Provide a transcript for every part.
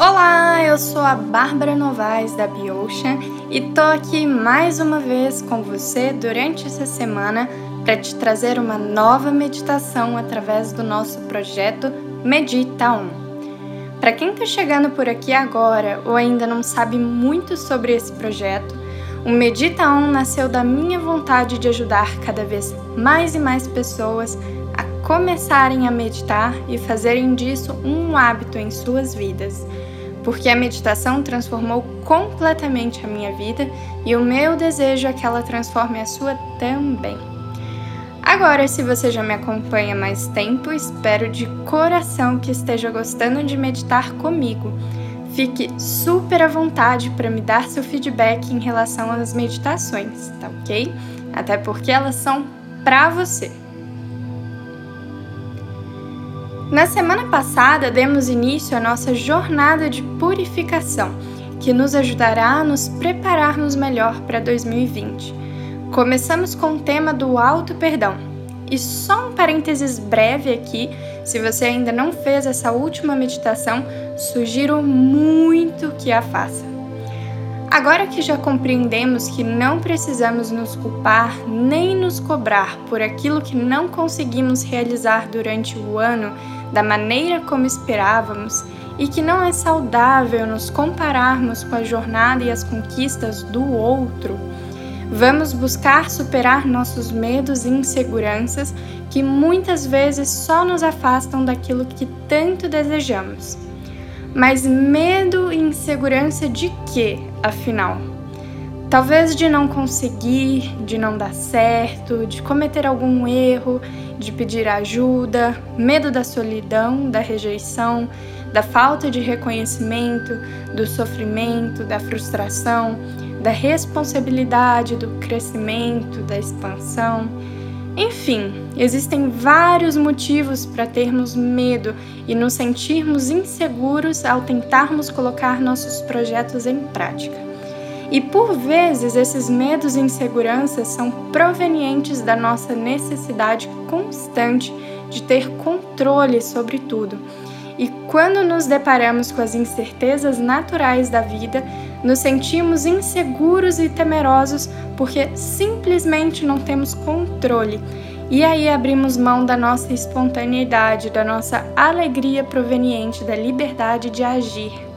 Olá, eu sou a Bárbara Novaes da Biocean e tô aqui mais uma vez com você durante essa semana para te trazer uma nova meditação através do nosso projeto Medita On. Para quem está chegando por aqui agora ou ainda não sabe muito sobre esse projeto, o Medita On nasceu da minha vontade de ajudar cada vez mais e mais pessoas a começarem a meditar e fazerem disso um hábito em suas vidas porque a meditação transformou completamente a minha vida e o meu desejo é que ela transforme a sua também. Agora, se você já me acompanha mais tempo, espero de coração que esteja gostando de meditar comigo. Fique super à vontade para me dar seu feedback em relação às meditações, tá ok? Até porque elas são para você. Na semana passada, demos início à nossa jornada de purificação, que nos ajudará a nos prepararmos melhor para 2020. Começamos com o tema do auto-perdão. E só um parênteses breve aqui: se você ainda não fez essa última meditação, sugiro muito que a faça. Agora que já compreendemos que não precisamos nos culpar nem nos cobrar por aquilo que não conseguimos realizar durante o ano, da maneira como esperávamos e que não é saudável nos compararmos com a jornada e as conquistas do outro, vamos buscar superar nossos medos e inseguranças que muitas vezes só nos afastam daquilo que tanto desejamos. Mas medo e insegurança de quê, afinal? Talvez de não conseguir, de não dar certo, de cometer algum erro, de pedir ajuda, medo da solidão, da rejeição, da falta de reconhecimento, do sofrimento, da frustração, da responsabilidade, do crescimento, da expansão. Enfim, existem vários motivos para termos medo e nos sentirmos inseguros ao tentarmos colocar nossos projetos em prática. E por vezes esses medos e inseguranças são provenientes da nossa necessidade constante de ter controle sobre tudo. E quando nos deparamos com as incertezas naturais da vida, nos sentimos inseguros e temerosos porque simplesmente não temos controle. E aí abrimos mão da nossa espontaneidade, da nossa alegria proveniente da liberdade de agir.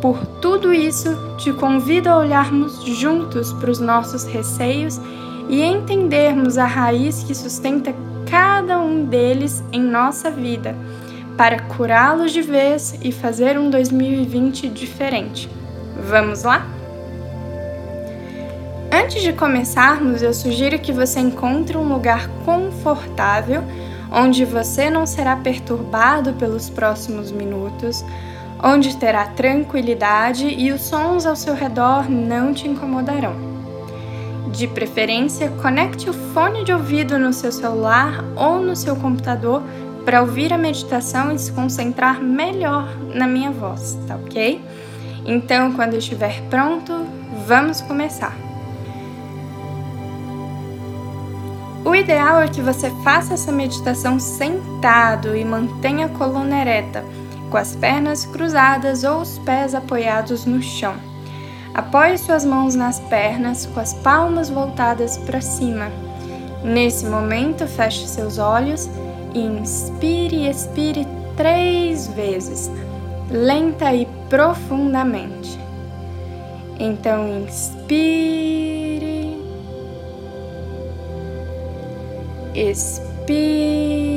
Por tudo isso, te convido a olharmos juntos para os nossos receios e entendermos a raiz que sustenta cada um deles em nossa vida, para curá-los de vez e fazer um 2020 diferente. Vamos lá? Antes de começarmos, eu sugiro que você encontre um lugar confortável onde você não será perturbado pelos próximos minutos onde terá tranquilidade e os sons ao seu redor não te incomodarão. De preferência, conecte o fone de ouvido no seu celular ou no seu computador para ouvir a meditação e se concentrar melhor na minha voz, tá ok? Então, quando estiver pronto, vamos começar. O ideal é que você faça essa meditação sentado e mantenha a coluna ereta com as pernas cruzadas ou os pés apoiados no chão. Apoie suas mãos nas pernas com as palmas voltadas para cima. Nesse momento, feche seus olhos e inspire e expire três vezes, lenta e profundamente. Então, inspire, expire.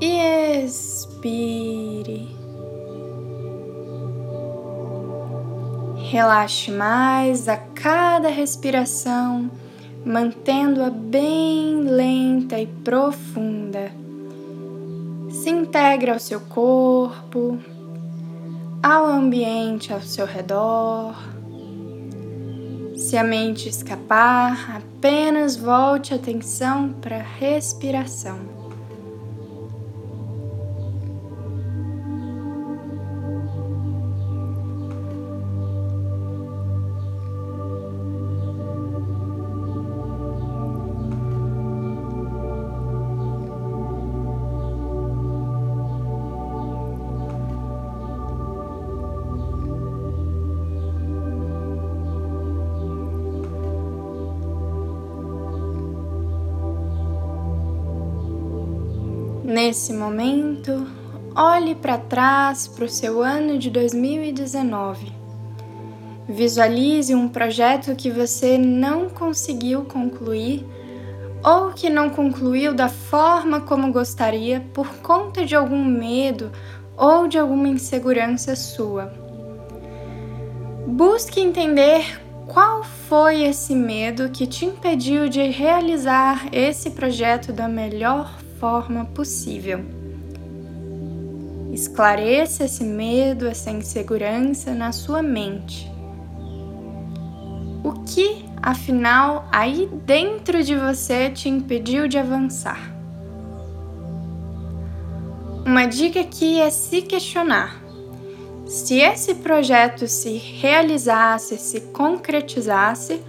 E expire. Relaxe mais a cada respiração mantendo-a bem lenta e profunda. Se integra ao seu corpo, ao ambiente ao seu redor. Se a mente escapar, apenas volte a atenção para a respiração. Nesse momento, olhe para trás para o seu ano de 2019. Visualize um projeto que você não conseguiu concluir ou que não concluiu da forma como gostaria por conta de algum medo ou de alguma insegurança sua. Busque entender qual foi esse medo que te impediu de realizar esse projeto da melhor forma possível. Esclareça esse medo, essa insegurança na sua mente. O que, afinal, aí dentro de você te impediu de avançar? Uma dica aqui é se questionar. Se esse projeto se realizasse, se concretizasse,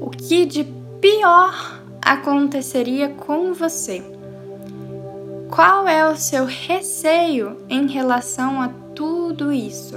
o que de pior aconteceria com você? Qual é o seu receio em relação a tudo isso?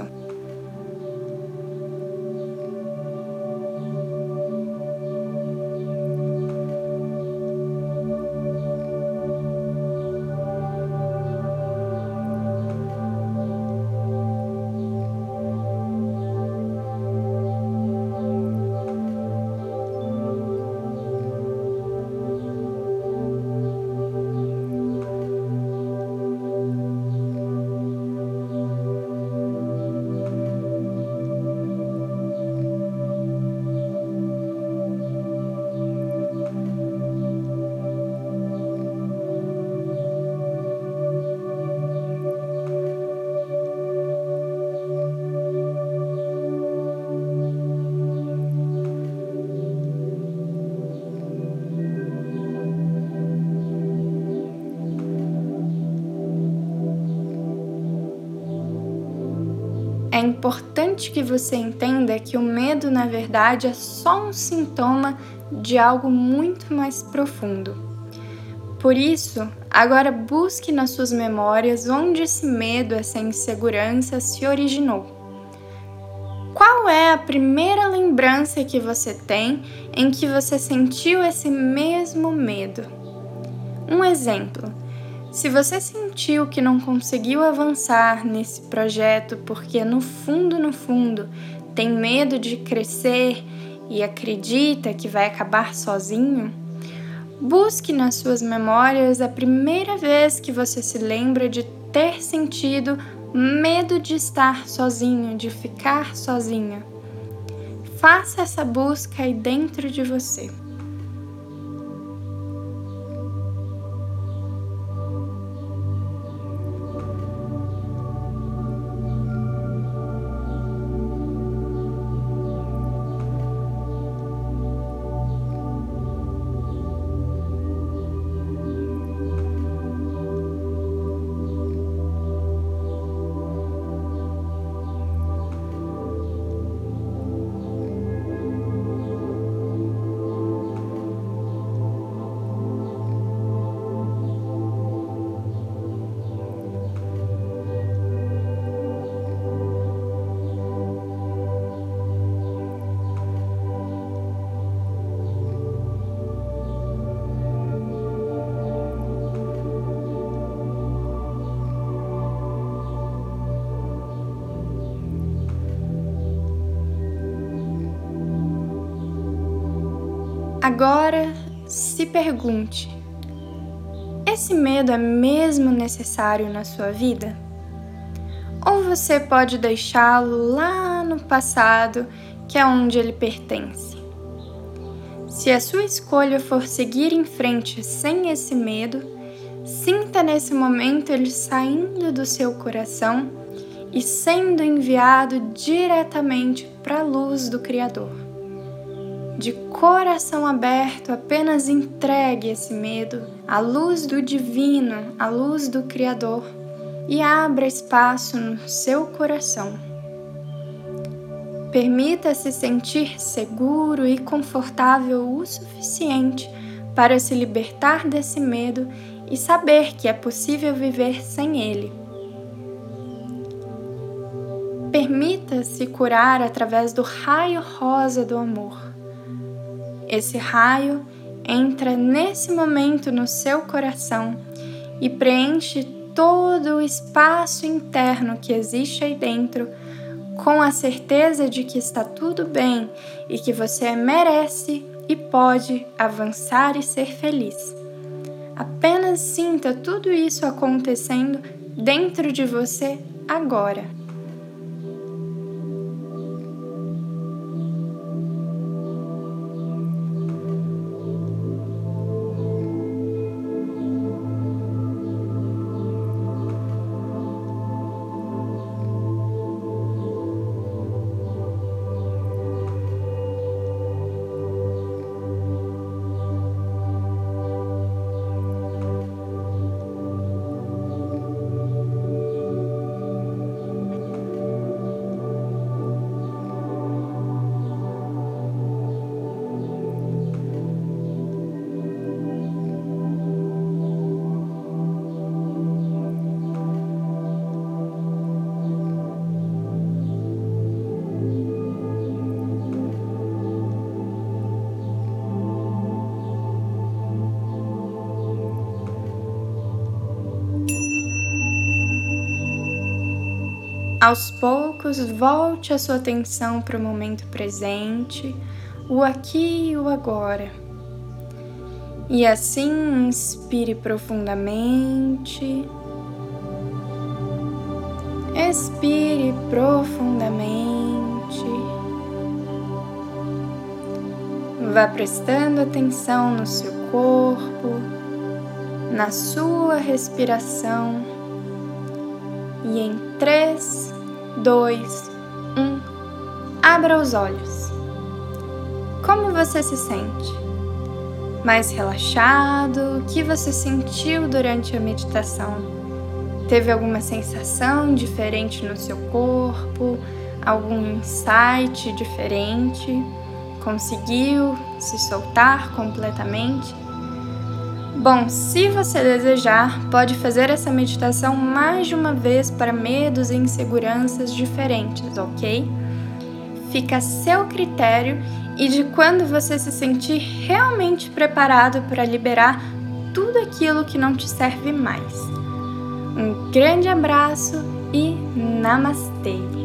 Importante que você entenda que o medo, na verdade, é só um sintoma de algo muito mais profundo. Por isso, agora busque nas suas memórias onde esse medo, essa insegurança se originou. Qual é a primeira lembrança que você tem em que você sentiu esse mesmo medo? Um exemplo. Se você sentiu que não conseguiu avançar nesse projeto porque no fundo, no fundo, tem medo de crescer e acredita que vai acabar sozinho, busque nas suas memórias a primeira vez que você se lembra de ter sentido medo de estar sozinho, de ficar sozinha. Faça essa busca aí dentro de você. Agora se pergunte: esse medo é mesmo necessário na sua vida? Ou você pode deixá-lo lá no passado, que é onde ele pertence? Se a sua escolha for seguir em frente sem esse medo, sinta nesse momento ele saindo do seu coração e sendo enviado diretamente para a luz do Criador de coração aberto, apenas entregue esse medo à luz do divino, à luz do Criador e abra espaço no seu coração. Permita-se sentir seguro e confortável o suficiente para se libertar desse medo e saber que é possível viver sem ele. Permita-se curar através do raio rosa do amor esse raio entra nesse momento no seu coração e preenche todo o espaço interno que existe aí dentro com a certeza de que está tudo bem e que você merece e pode avançar e ser feliz. Apenas sinta tudo isso acontecendo dentro de você agora. Aos poucos, volte a sua atenção para o momento presente, o aqui e o agora. E assim, inspire profundamente. Expire profundamente. Vá prestando atenção no seu corpo, na sua respiração. E em três, 2, 1. Abra os olhos. Como você se sente? Mais relaxado? O que você sentiu durante a meditação? Teve alguma sensação diferente no seu corpo? Algum insight diferente? Conseguiu se soltar completamente? Bom, se você desejar, pode fazer essa meditação mais de uma vez para medos e inseguranças diferentes, ok? Fica a seu critério e de quando você se sentir realmente preparado para liberar tudo aquilo que não te serve mais. Um grande abraço e namastê!